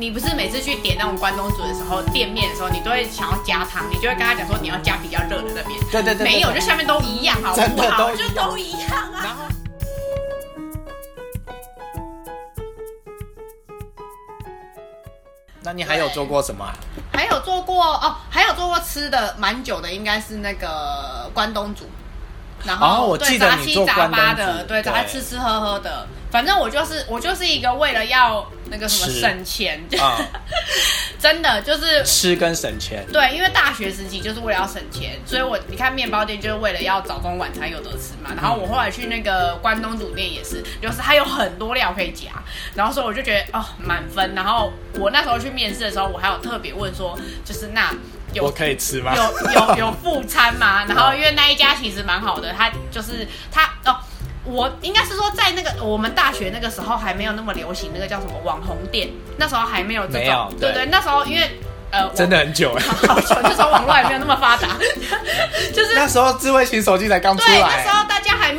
你不是每次去点那种关东煮的时候，店面的时候，你都会想要加汤，你就会跟他讲说你要加比较热的那边。对对对对没有，就下面都一样，好真不好？就的都一样都一样啊。然后那你还有做过什么啊？还有做过哦，还有做过吃的蛮久的，应该是那个关东煮。然后、哦我记得对杂七杂你做关东八的，煮对，杂对吃吃喝喝的。反正我就是我就是一个为了要那个什么吃省钱，啊 真的就是吃跟省钱。对，因为大学时期就是为了要省钱，所以我你看面包店就是为了要早中晚餐有得吃嘛。然后我后来去那个关东煮店也是，就是它有很多料可以夹，然后所以我就觉得哦满分。然后我那时候去面试的时候，我还有特别问说，就是那有我可以吃吗？有有有 副餐吗？然后因为那一家其实蛮好的，他就是他哦。我应该是说，在那个我们大学那个时候还没有那么流行那个叫什么网红店，那时候还没有这种，对对对，那时候因为呃，真的很久 了。好久，那时候网络还没有那么发达，就是那时候智慧型手机才刚出对，那来时，候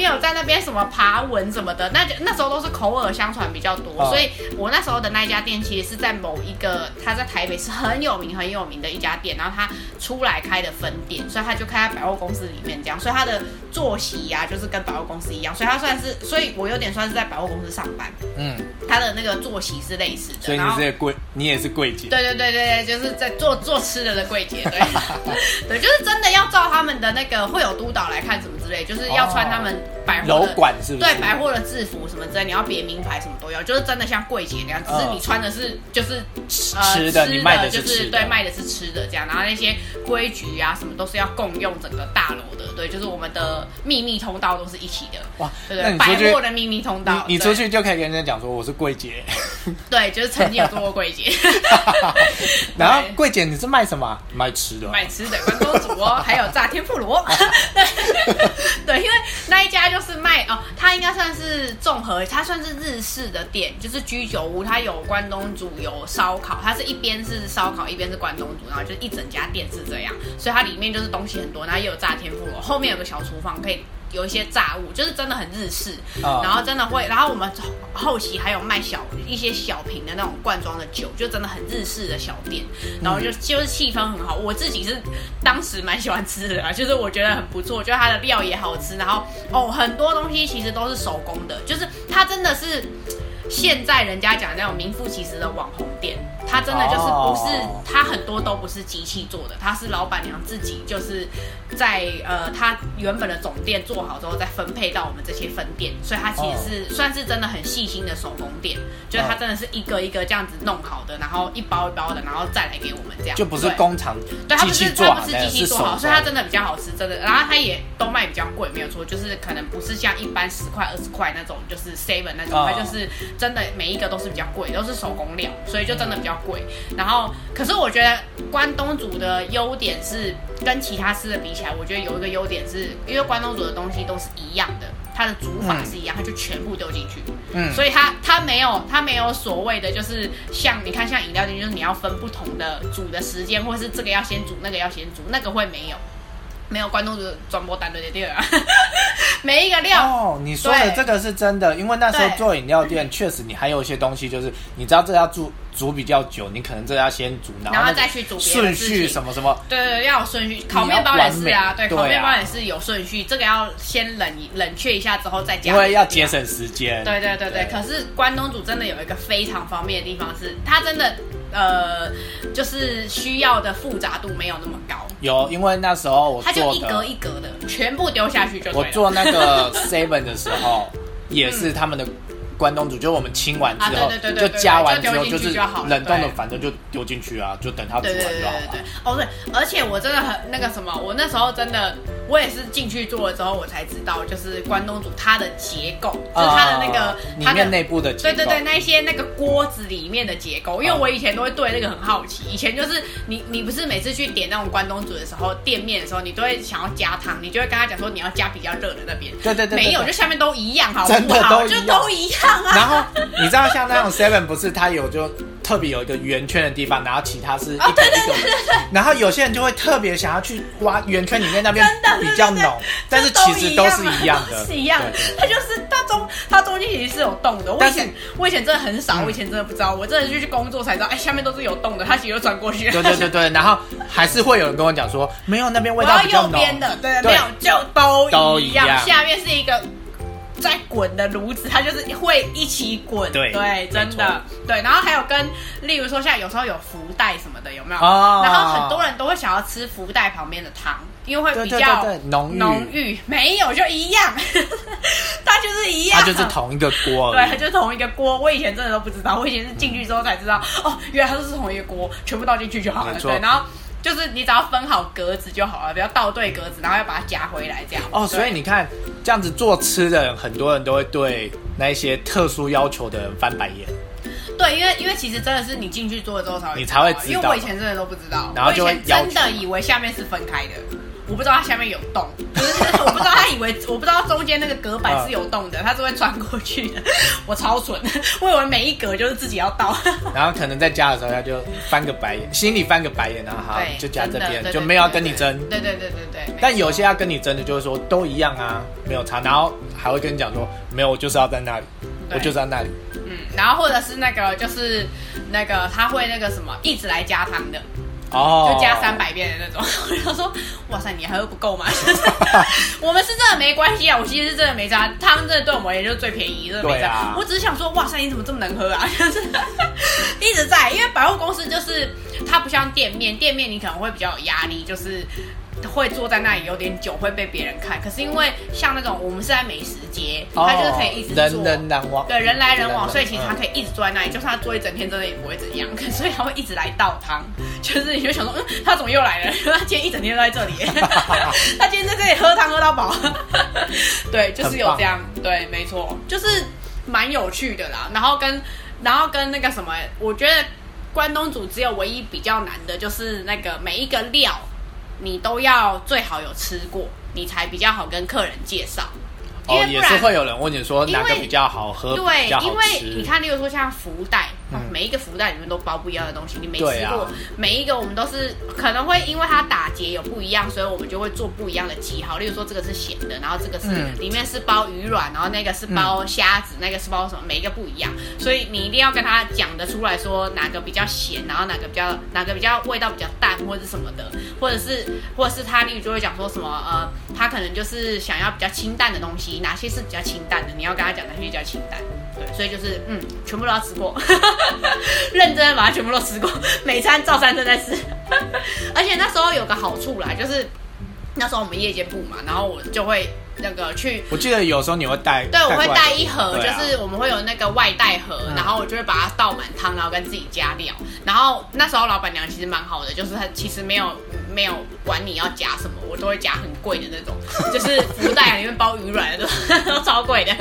没有在那边什么爬文什么的，那就那时候都是口耳相传比较多，哦。所以我那时候的那一家店其实是在某一个，他在台北是很有名很有名的一家店，然后他出来开的分店，所以他就开在百货公司里面这样，所以他的作息呀、就是跟百货公司一样，所以他算是，所以我有点算是在百货公司上班，嗯，他的那个作息是类似的，所以然后你是柜，你也是柜姐。对对对对对，就是在做做吃的的柜姐，对。对，就是真的要照他们的那个会有督导来看什么之类，就是要穿他们百货楼的。管是不是？对百货的制服什么之类，你要别名牌什么都有，就是真的像柜姐那样，只是嗯你穿的是就是吃的你卖的是就是对卖的是吃的这样，然后那些规矩啊什么都是要共用整个大楼的，对，就是我们的秘密通道都是一起的，哇，对对，百货的秘密通道，你你出去就可以跟人家讲说我是柜姐，对，就是曾经有做过柜姐。然后柜姐你是卖什么啊？卖吃的哦。卖吃的关东煮哦，还有炸天妇罗。对对，因为那一家就是卖哦，它应该算是综合，它算是日式的店，就是居酒屋，它有关东煮，有烧烤，它是一边是烧烤，一边是关东煮，然后就一整家店是这样，所以它里面就是东西很多，然后也有炸天妇罗，后面有个小厨房可以。有一些炸物，就是真的很日式，啊然后真的会，然后我们后期还有卖小一些小瓶的那种罐装的酒，就真的很日式的小店，然后就就是气氛很好。我自己是当时蛮喜欢吃的啊，就是我觉得很不错，就它的料也好吃，然后哦很多东西其实都是手工的，就是它真的是现在人家讲那种名副其实的网红店，它真的就是不是哦它很多都不是机器做的，它是老板娘自己就是在呃它原本的总店做好之后再分配到我们这些分店，所以它其实是、算是真的很细心的手工店，就是它真的是一个一个这样子弄好的，然后一包一包的，然后再来给我们这样，就不是工厂对，它不是它不是，机器做好，所以它真的比较好吃，真的。然后它也都卖比较贵，没有错，就是可能不是像一般十块、二十块那种，就是 seven 那种，哦它就是真的每一个都是比较贵，都是手工料，所以就真的比较贵。然后，可是我觉得关东煮的优点是跟其他吃的比起来，我觉得有一个优点是，因为关东煮的东西都是一样的，它的煮法是一样，它就全部丢进去。嗯，所以它它没有它没有所谓的就是像你看像饮料店，就是你要分不同的煮的时间，或者是这个要先煮，那个要先煮，那个会没有。没有关东煮的转播单的对对啊，每一个料、哦，你说的对。这个是真的，因为那时候做饮料店，确实你还有一些东西，就是你知道这要煮煮比较久，你可能这要先煮，然然后那个再去煮顺序什么什么，对对对，要有顺序。烤面包也是啊，对，烤面包也是有顺序，这个要先冷一冷却一下之后再加，因为要节。省时间。对对对对，可是关东煮真的有一个非常方便的地方是，它真的呃，就是需要的复杂度没有那么高，有，因为那时候我它就一格，一格的，全部丢下去就。我做那个 seven 的时候，也是他们的关东煮，就是我们清完之啊后就加完丢进去后就好了冷冻的，反正就丢进去啊，就等它煮完对对对对就好了对。对，哦对，而且我真的很那个什么，我那时候真的，我也是进去做了之后，我才知道，就是关东煮它的结构，就是它的那个、它的面内部的结构对对对，那一些那个锅子里面的结构，因为我以前都会对那个很好奇。以前就是你你不是每次去点那种关东煮的时候，店面的时候，你都会想要加汤，你就会跟他讲说你要加比较热的那边。对对对对没有，就下面都一样，好不真的好？就都一样啊。然后你知道像那种 seven 不是它有就特别有一个圆圈的地方，然后其他是一个一个，然后有些人就会特别想要去挖圆圈里面那边真的比较对对对浓，但是其实都是一样的，是一样的对对。它就是它中它中间其实是有洞的。我以但是前我以前真的很少，嗯我以前真的不知道，我真的就去工作才知道，哎，下面都是有洞的，它其实就转过去。对对对对，然后还是会有人跟我讲说，没有那边味道比较浓，右边的，对，对没有就都都一样下面是一个。在滚的炉子，它就是会一起滚，对对，真的，对。然后还有跟，例如说，像有时候有福袋什么的，有没有？哦然后很多人都会想要吃福袋旁边的汤，因为会比较浓郁浓郁。没有就一样，它就是一样，它就是同一个锅对，它就是同一个锅。我以前真的都不知道，我以前是进去之后才知道，哦，原来它都是同一个锅，全部倒进去就好了。对，然后就是你只要分好格子就好了，不要倒对格子，然后要把它夹回来这样。哦，所以你看，这样子做吃的人，很多人都会对那一些特殊要求的人翻白眼。对，因为因为其实真的是你进去做了之后才会，你才会知道因为我以前真的都不知道，然后就真的以为下面是分开的。我不知道它下面有洞，就是我不知道他以为 我不知道中间那个隔板是有洞的，它是会穿过去的。我超蠢，我以为每一格就是自己要倒。然后可能在家的时候，他就翻个白眼，心里翻个白眼，然后好，就夹这边，就没有要跟你争。对对对对对。但有些要跟你争的，就是说都一样啊，没有差，然后还会跟你讲说，没有，我就是要在那里，我就是要那里。嗯，然后或者是那个就是那个他会那个什么一直来加汤的，哦，就加三百遍的那种。我就说，哇塞，你还会不够吗？我们是真的没关系啊，我其实是真的没加，他们真的对我们也就是最便宜，真的没差。啊我只是想说，哇塞，你怎么这么能喝啊？就是一直在，因为百货公司就是它不像店面，店面你可能会比较有压力，就是。会坐在那里有点久，会被别人看。可是因为像那种我们是在美食街，他就是可以一直坐，人人来往，对，人来人往，所以其实他可以。以一直坐在那里，就算他坐一整天，真的也不会怎样。所以他会一直来倒汤，就是你就想说，嗯，他怎么又来了？他今天一整天都在这里，他今天在这里喝汤喝到饱。对，就是有这样，对，没错，就是蛮有趣的啦。然后跟然后跟那个什么，我觉得关东煮只有唯一比较难的就是那个每一个料，你都要最好有吃过，你才比较好跟客人介绍。因哦，为不然也是会有人问你说哪个比较好喝，对因为你看，例如说像福袋，每一个福袋里面都包不一样的东西，你没吃过，每一个我们都是可能会因为它打结有不一样，所以我们就会做不一样的记号。例如说这个是咸的，然后这个是、嗯。里面是包鱼卵，然后那个是包虾子，那个是包什么，每一个不一样，所以你一定要跟他讲得出来说哪个比较咸，然后哪个比较哪个比较味道比较淡或者是什么的，或者是或者是他例如就会讲说什么呃，他可能就是想要比较清淡的东西，哪些是比较清淡的，你要跟他讲哪些比较清淡。对，所以就是嗯，全部都要吃过，认真的把它全部都吃过，每餐照三餐在吃。而且那时候有个好处啦，就是那时候我们夜间部嘛，然后我就会那个去我记得有时候你会带，对，我会带一盒，啊就是我们会有那个外带盒，嗯然后我就会把它倒满汤，然后跟自己加料。然后那时候老板娘其实蛮好的，就是她其实没有没有管你要加什么，我都会加很贵的那种，就是福袋里面包鱼卵的都都 超贵的，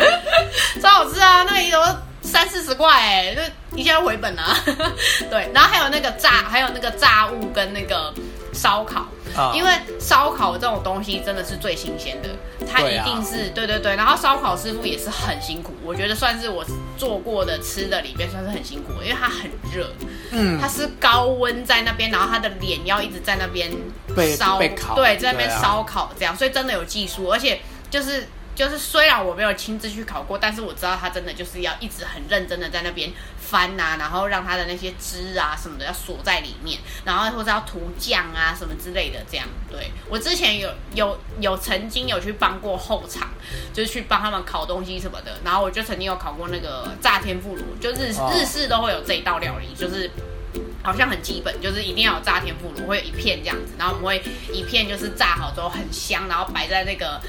超好吃啊！那个一盒三四十块哎，就一下就回本了、啊。对，然后还有那个炸，还有那个炸物跟那个烧烤。啊因为烧烤这种东西真的是最新鲜的，它对啊一定是对对对。然后烧烤师傅也是很辛苦，我觉得算是我做过的吃的里面算是很辛苦，因为它很热，嗯它，是高温在那边，然后他的脸要一直在那边烧，被烤对，在那边烧烤这样，所以真的有技术，而且就是。就是虽然我没有亲自去烤过，但是我知道他真的就是要一直很认真的在那边翻啊，然后让他的那些汁啊什么的要锁在里面，然后或者要涂酱啊什么之类的，这样。对我之前有有有曾经有去帮过后场，就是去帮他们烤东西什么的，然后我就曾经有烤过那个炸天妇罗，就日、哦日式都会有这一道料理，就是。好像很基本，就是一定要有炸天妇罗，会有一片这样子，然后我们会一片就是炸好之后很香，然后摆在那个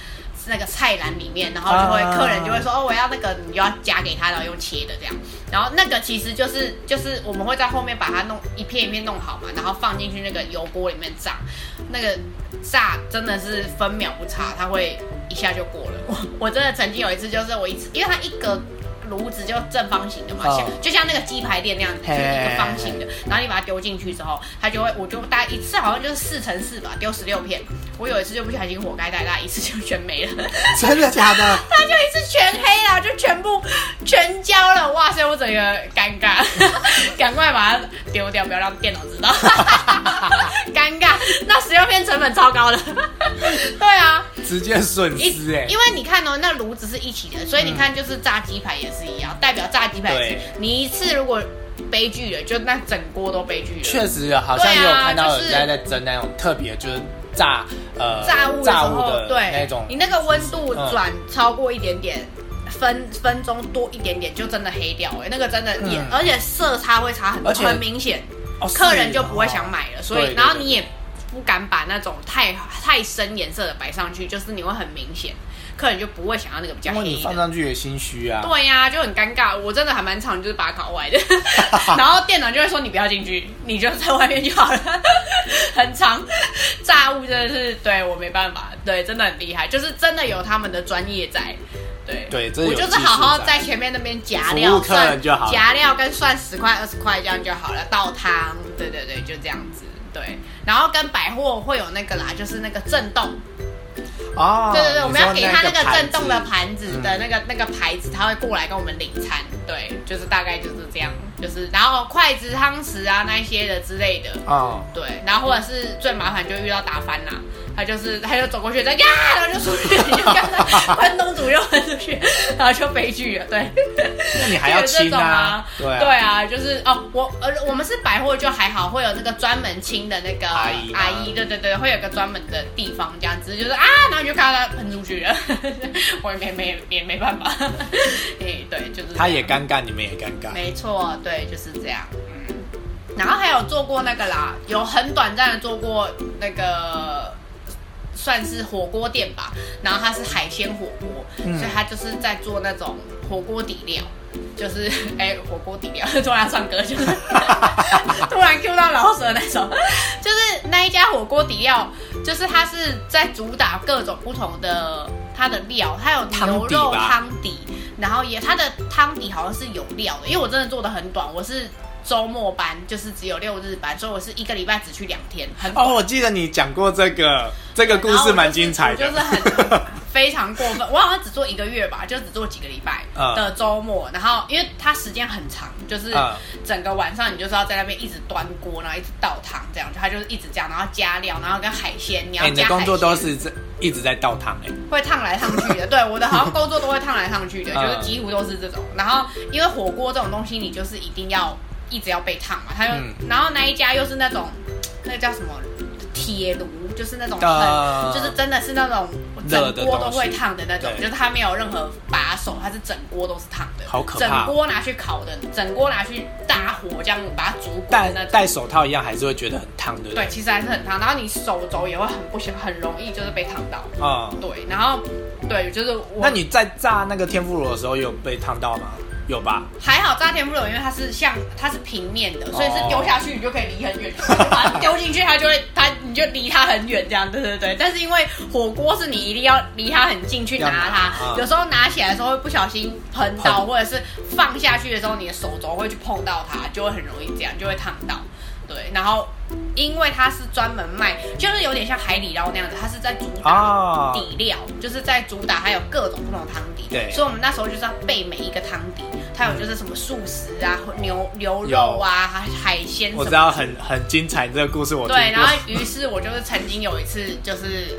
那个菜篮里面，然后就会、啊客人就会说哦我要那个，你就要夹给他，然后用切的这样，然后那个其实就是就是我们会在后面把它弄一片一片弄好嘛，然后放进去那个油锅里面炸，那个炸真的是分秒不差，它会一下就过了。我我真的曾经有一次就是我一次，因为它一个炉子就正方形的嘛，哦。像就像那个鸡排店那样子，就是一个方形的，然后你把它丢进去之后，它就会，我就大概一次好像就是四乘四吧，丢十六片。我有一次就不小心火盖太大，一次就全没了，真的假的？它就一次全黑了，就全部全焦了，哇塞，我整个尴尬，赶快把它丢掉，不要让电脑知道，尴尬，那十六片成本超高的，对啊。直接损一失哎、因为你看哦，那炉子是一起的，所以你看就是炸鸡排也是一样，代表炸鸡排也是对你一次如果悲剧了，就那整锅都悲剧了。确实好像也有看到人家在蒸那种特别就是炸呃炸物炸物，的对。那种你那个温度嗯转超过一点点。分分钟多一点点就真的黑掉哎、那个真的也，嗯。而且色差会差很多，很明显，哦客人就不会想买了，所以然后你也不敢把那种太太深颜色的摆上去，就是你会很明显，客人就不会想要那个比较因为你。放上去也心虚啊。对呀、就很尴尬。我真的还蛮常就是把它搞歪的，然后店长就会说你不要进去，你就在外面就好了。很长，炸物真的是对我没办法，对，真的很厉害，就是真的有他们的专业在。对，我对这有就是好好在在前面那边夹料，夹料跟算十块二十块这样就好了，倒汤，对对对，就这样子。对，然后跟百货会有那个啦，就是那个震动，哦，对对对，我们要给他那个震动的盘子的那个、那个牌子，他会过来跟我们领餐。对，就是大概就是这样，就是然后筷子、汤匙啊那一些的之类的。哦，对，然后或者是最麻烦就遇到打翻啦，他就是他就走过去，在呀，然后就出去，你就看他关东煮又喷出去，然后就悲剧了。对，那你还要这清种啊，对啊，对啊，就是哦，我呃我们是百货就还好，会有那个专门清的那个阿姨吗？阿姨，对对对，会有个专门的地方这样子，就是啊，然后你就看到它喷出去了，我也没没也没办法，哎，对，就是他也尴尬，你们也尴尬。没错，对，就是这样，嗯，然后还有做过那个啦，有很短暂的做过那个。算是火锅店吧，然后它是海鲜火锅，嗯所以它就是在做那种火锅底料，就是 哎、火锅底料，突然唱歌，就是 突然 Q 到老舍那种，就是那一家火锅底料，就是它是在主打各种不同的它的料，它有牛肉吧汤底，然后也它的汤底好像是有料的，因为我真的做的很短，我是周末班，就是只有六日班，所以我是一个礼拜只去两天，很哦，我记得你讲过这个，这个故事蛮精彩的。就是很非常过分。我好像只做一个月吧，就只做几个礼拜嗯的周末。然后因为它时间很长，就是嗯整个晚上你就是要在那边一直端锅，然后一直倒汤这样，就它就是一直这样，然后加料，然后跟海鲜，你要哎，你的。工作都是这一直在倒汤哎。会烫来烫去的，对，我的好像工作都会烫来烫去的，嗯就是几乎都是这种。然后因为火锅这种东西，你就是一定要一直要被烫嘛，它就，嗯然后那一家又是那种那个叫什么铁炉，就是那种很，呃就是真的是那种整锅都会烫的那种，就是它没有任何把手，它是整锅都是烫的，好可怕整锅拿去烤的，整锅拿去大火这样把它煮滚那种。戴手套一样，还是会觉得很烫，对不对，对？其实还是很烫，然后你手肘也会很不行，很容易就是被烫到。嗯，对，然后对，就是我。那你在炸那个天妇罗的时候有被烫到吗？有吧？还好炸天妇罗，因为它是像它是平面的，所以是哦丢下去你就可以离很远，就把它丢进去，它就会 它你就离它很远这样，对对对。但是因为火锅是你一定要离它很近去拿它，嗯有时候拿起来的时候会不小心喷到，或者是放下去的时候你的手肘会去碰到它，就会很容易这样，就会烫到。对，然后因为它是专门卖，就是有点像海底捞那样子，它是在主打哦底料，就是在主打还有各种不同的汤底。对所以我们那时候就是要备每一个汤底，它有就是什么素食啊、牛牛肉啊、海海鲜我知道很很精彩，这个故事我听对，然后过。于是我就是曾经有一次就是。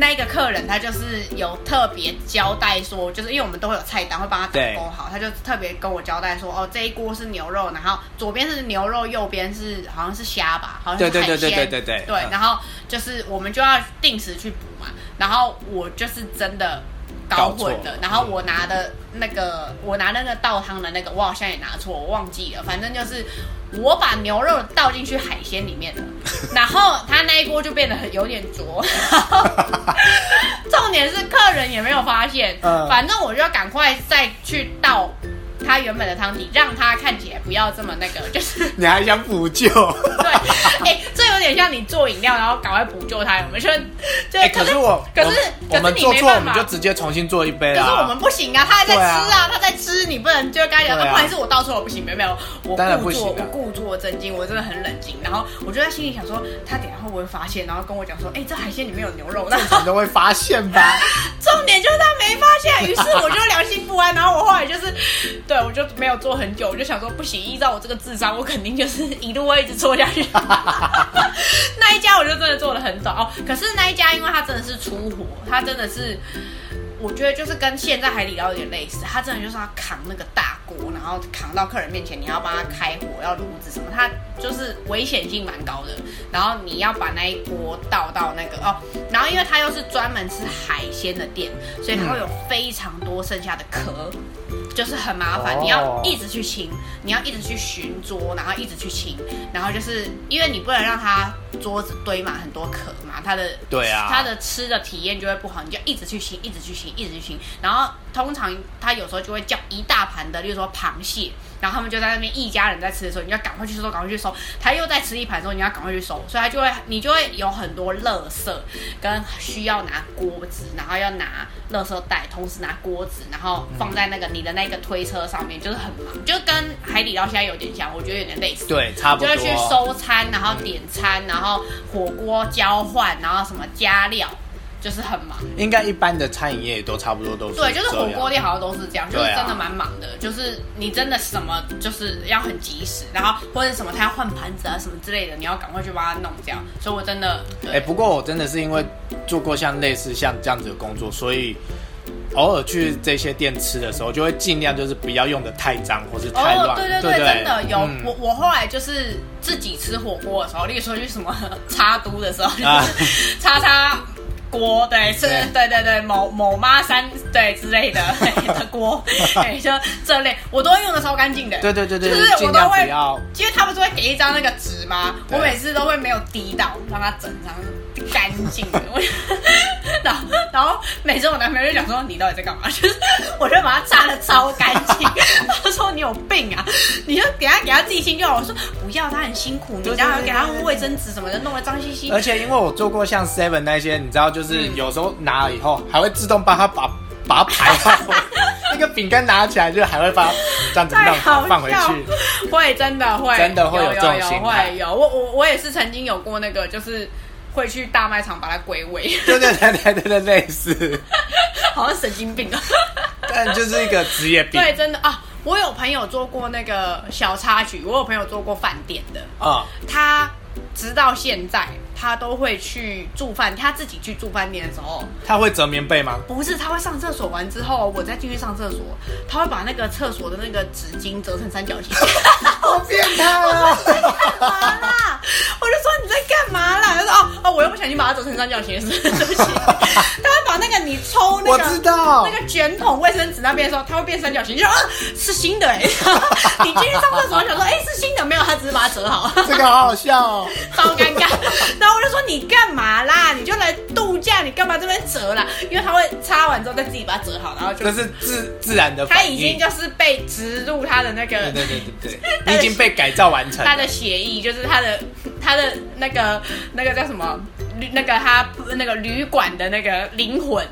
那个客人他就是有特别交代说，就是因为我们都会有菜单，会帮他打对勾好，他就特别跟我交代说，哦，这一锅是牛肉，然后左边是牛肉，右边是好像是虾吧，好像是对对对海鲜，对对对对对嗯然后就是我们就要定时去补嘛，然后我就是真的搞混了，然后我拿的那个我拿那个倒汤的那个，我好像也拿错，我忘记了，反正就是我把牛肉倒进去海鲜里面了，然后他那一锅就变得很有点浊，重点是客人也没有发现，嗯。反正我就要赶快再去倒他原本的汤底，让他看起来不要这么那个，就是你还想补救？对，有有点像你做饮料，然后赶快补救它，有没有？就可是我可是我我们可是你做错，我没办法们就直接重新做一杯可是我啊。们不行啊，他还在吃啊，啊他在吃，你不能就跟他讲，啊啊不好意思，我倒错了，不行，没有没有，我故作，故作镇静，我真的很冷静，然后我就在心里想说，他等一下会不会发现，然后跟我讲说，哎、这海鲜里面有牛肉，然后你都会发现吧？重点就是他没发现，于是 我就良心不安，然后我后来就是，对我就没有做很久，我就想说不行，依照我这个智商，我肯定就是一路会一直做下去。那一家我就真的做的很短哦，可是那一家因为它真的是出火，它真的是。我觉得就是跟现在海底捞有点类似，它真的就是要扛那个大锅，然后扛到客人面前，你要帮他开火，要炉子什么，它就是危险性蛮高的。然后你要把那一锅倒到那个哦，然后因为它又是专门吃海鲜的店，所以它会有非常多剩下的壳，就是很麻烦，哦你要一直去清，你要一直去巡桌，然后一直去清，然后就是因为你不能让它桌子堆满很多壳嘛，它的对啊它的吃的体验就会不好，你就一直去清，一直去清，一直去清。然后通常它有时候就会叫一大盘的，例如说螃蟹，然后他们就在那边一家人在吃的时候，你要赶快去收，赶快去收。他又在吃一盘的时候，你要赶快去收，所以他就会你就会有很多垃圾跟需要拿锅子，然后要拿垃圾袋，同时拿锅子，然后放在那个你的那个推车上面，就是很忙，就跟海底捞现在有点像，我觉得有点类似。对，差不多。就会去收餐，然后点餐，然后火锅交换，然后什么加料，就是很忙。应该一般的餐饮业也都差不多都是对，就是火锅店好像都是这样，就是真的蛮忙的，就是你真的什么就是要很及时，然后或者什么他要换盘子啊什么之类的，你要赶快去帮他弄这样。所以我真的对，哎、不过我真的是因为做过像类似像这样子的工作，所以偶尔去这些店吃的时候，就会尽量就是不要用的太脏或是太乱，哦，对对对真的有、嗯。我我后来就是自己吃火锅的时候，例如说去什么 插都的时候，啊。就是叉叉锅，对，是，对对对对，某某妈三对之类的 的锅，对，就这类，我都会用的超干净的。对对对对，就是我都会。因为他不是会给一张那个纸吗？我每次都会没有滴到，让它整张干净的。我然后然后每次我男朋友就讲说你到底在干嘛？就是我就把它擦的超干净。他说你有病啊！你就给他给他自己清就好。我说不要，他很辛苦，你对对对这样给他卫生纸什么的，弄得脏兮兮。而且因为我做过像 Seven 那些，你知道，就是嗯有时候拿了以后还会自动帮他把把它排好，那个饼干拿起来就还会把它这样子放放回去。会真的会真的会有有这种有心态会有我我我也是曾经有过那个就是。会去大卖场把它归位，对对对对对对，类似，好像神经病啊！但就是一个职业病对，真的啊，我有朋友做过那个小插曲，我有朋友做过饭店的，啊。他直到现在他都会去住饭，他自己去住饭店的时候，他会折棉被吗？不是他会上厕所完之后，我再进去上厕所，他会把那个厕所的那个纸巾折成三角形。好变态啊！干嘛啦？我就说你在干嘛啦？我又不小心把它折成三角形，是 对不起。他会把那个你抽那个我知道那个卷筒卫生纸那边的时候，它会变三角形，就说啊是新的哎、你进去上厕所想说哎、是新的，没有，他只是把它折好。这个好好笑哦。超尴尬，然后我就说你干嘛啦？你就来度假，你干嘛这边折啦？因为他会擦完之后再自己把它折好，然后就这是自自然的他。已经就是被植入他的那个对对对对对，已经被改造完成了。他的血液，就是他的他的那个那个叫什么旅那个他那个旅馆的那个灵魂，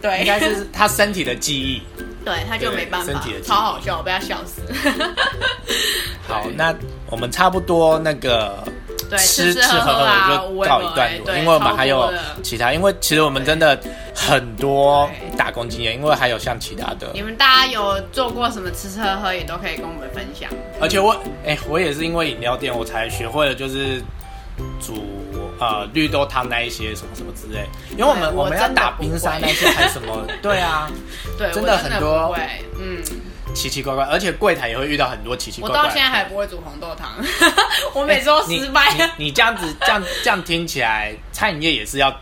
对，应该是他身体的记忆。对，他就没办法身体的，记忆超好笑，我被他笑死。好，那我们差不多那个对吃吃吃喝喝就告一段落，因为我们还有其他，因为其实我们真的很多打工经验，因为还有像其他的你，们大家有做过什么吃吃喝喝，也都可以跟我们分享。而且我哎、我也是因为饮料店我才学会了就是煮呃绿豆汤那一些什么什么之类，因为我们我我们要打冰山那些还什么，对啊，对，真的很多嗯，奇奇怪怪，而且柜台也会遇到很多奇奇怪怪我。到现在还不会煮红豆汤，我每次都失败。你这样子这样这样听起来，餐饮业也是要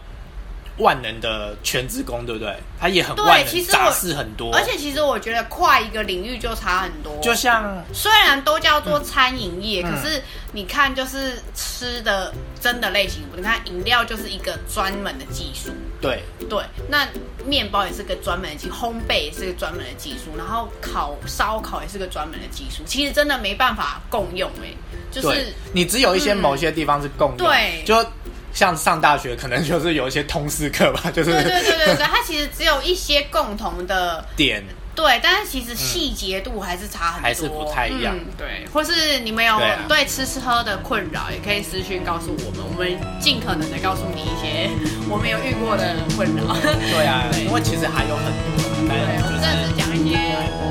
万能的全职工，对不对？他也很对万能，其实我杂事很多，而且其实我觉得跨一个领域就差很多。就像虽然都叫做餐饮业，嗯。可是你看，就是吃的真的类型，你看饮料就是一个专门的技术，对。对，那面包也是个专门的技，烘焙也是个专门的技术，然后烤烧烤也是个专门的技术，其实真的没办法共用哎、就是，你只有一些嗯。某些地方是共用，对。就像上大学可能就是有一些通识课吧，就是对对对对对，它其实只有一些共同的 点对，但是其实细节度还是差很多，还是不太一样嗯。对，或是你们有对吃吃喝的困扰，也可以私讯告诉我们，我们尽可能的告诉你一些 我们有遇过的困扰。对啊，对因为其实还有很多，对，我们是就是讲一些有